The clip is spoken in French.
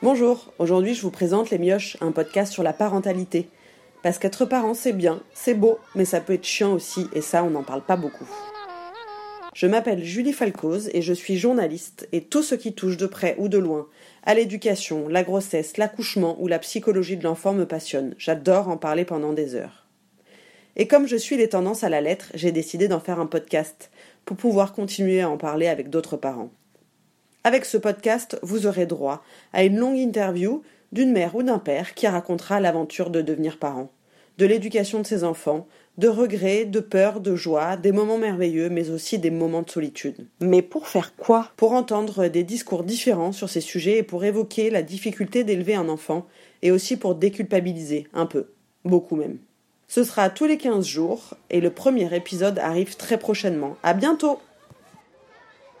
Bonjour, aujourd'hui je vous présente Les Mioches, un podcast sur la parentalité. Parce qu'être parent c'est bien, c'est beau, mais ça peut être chiant aussi, et ça on n'en parle pas beaucoup. Je m'appelle Julie Falcoz et je suis journaliste, et tout ce qui touche de près ou de loin à l'éducation, la grossesse, l'accouchement ou la psychologie de l'enfant me passionne. J'adore en parler pendant des heures. Et comme je suis les tendances à la lettre, j'ai décidé d'en faire un podcast pour pouvoir continuer à en parler avec d'autres parents. Avec ce podcast, vous aurez droit à une longue interview d'une mère ou d'un père qui racontera l'aventure de devenir parent, de l'éducation de ses enfants, de regrets, de peurs, de joie, des moments merveilleux, mais aussi des moments de solitude. Mais pour faire quoi? Pour entendre des discours différents sur ces sujets et pour évoquer la difficulté d'élever un enfant, et aussi pour déculpabiliser, un peu, beaucoup même. Ce sera tous les 15 jours, et le premier épisode arrive très prochainement. À bientôt!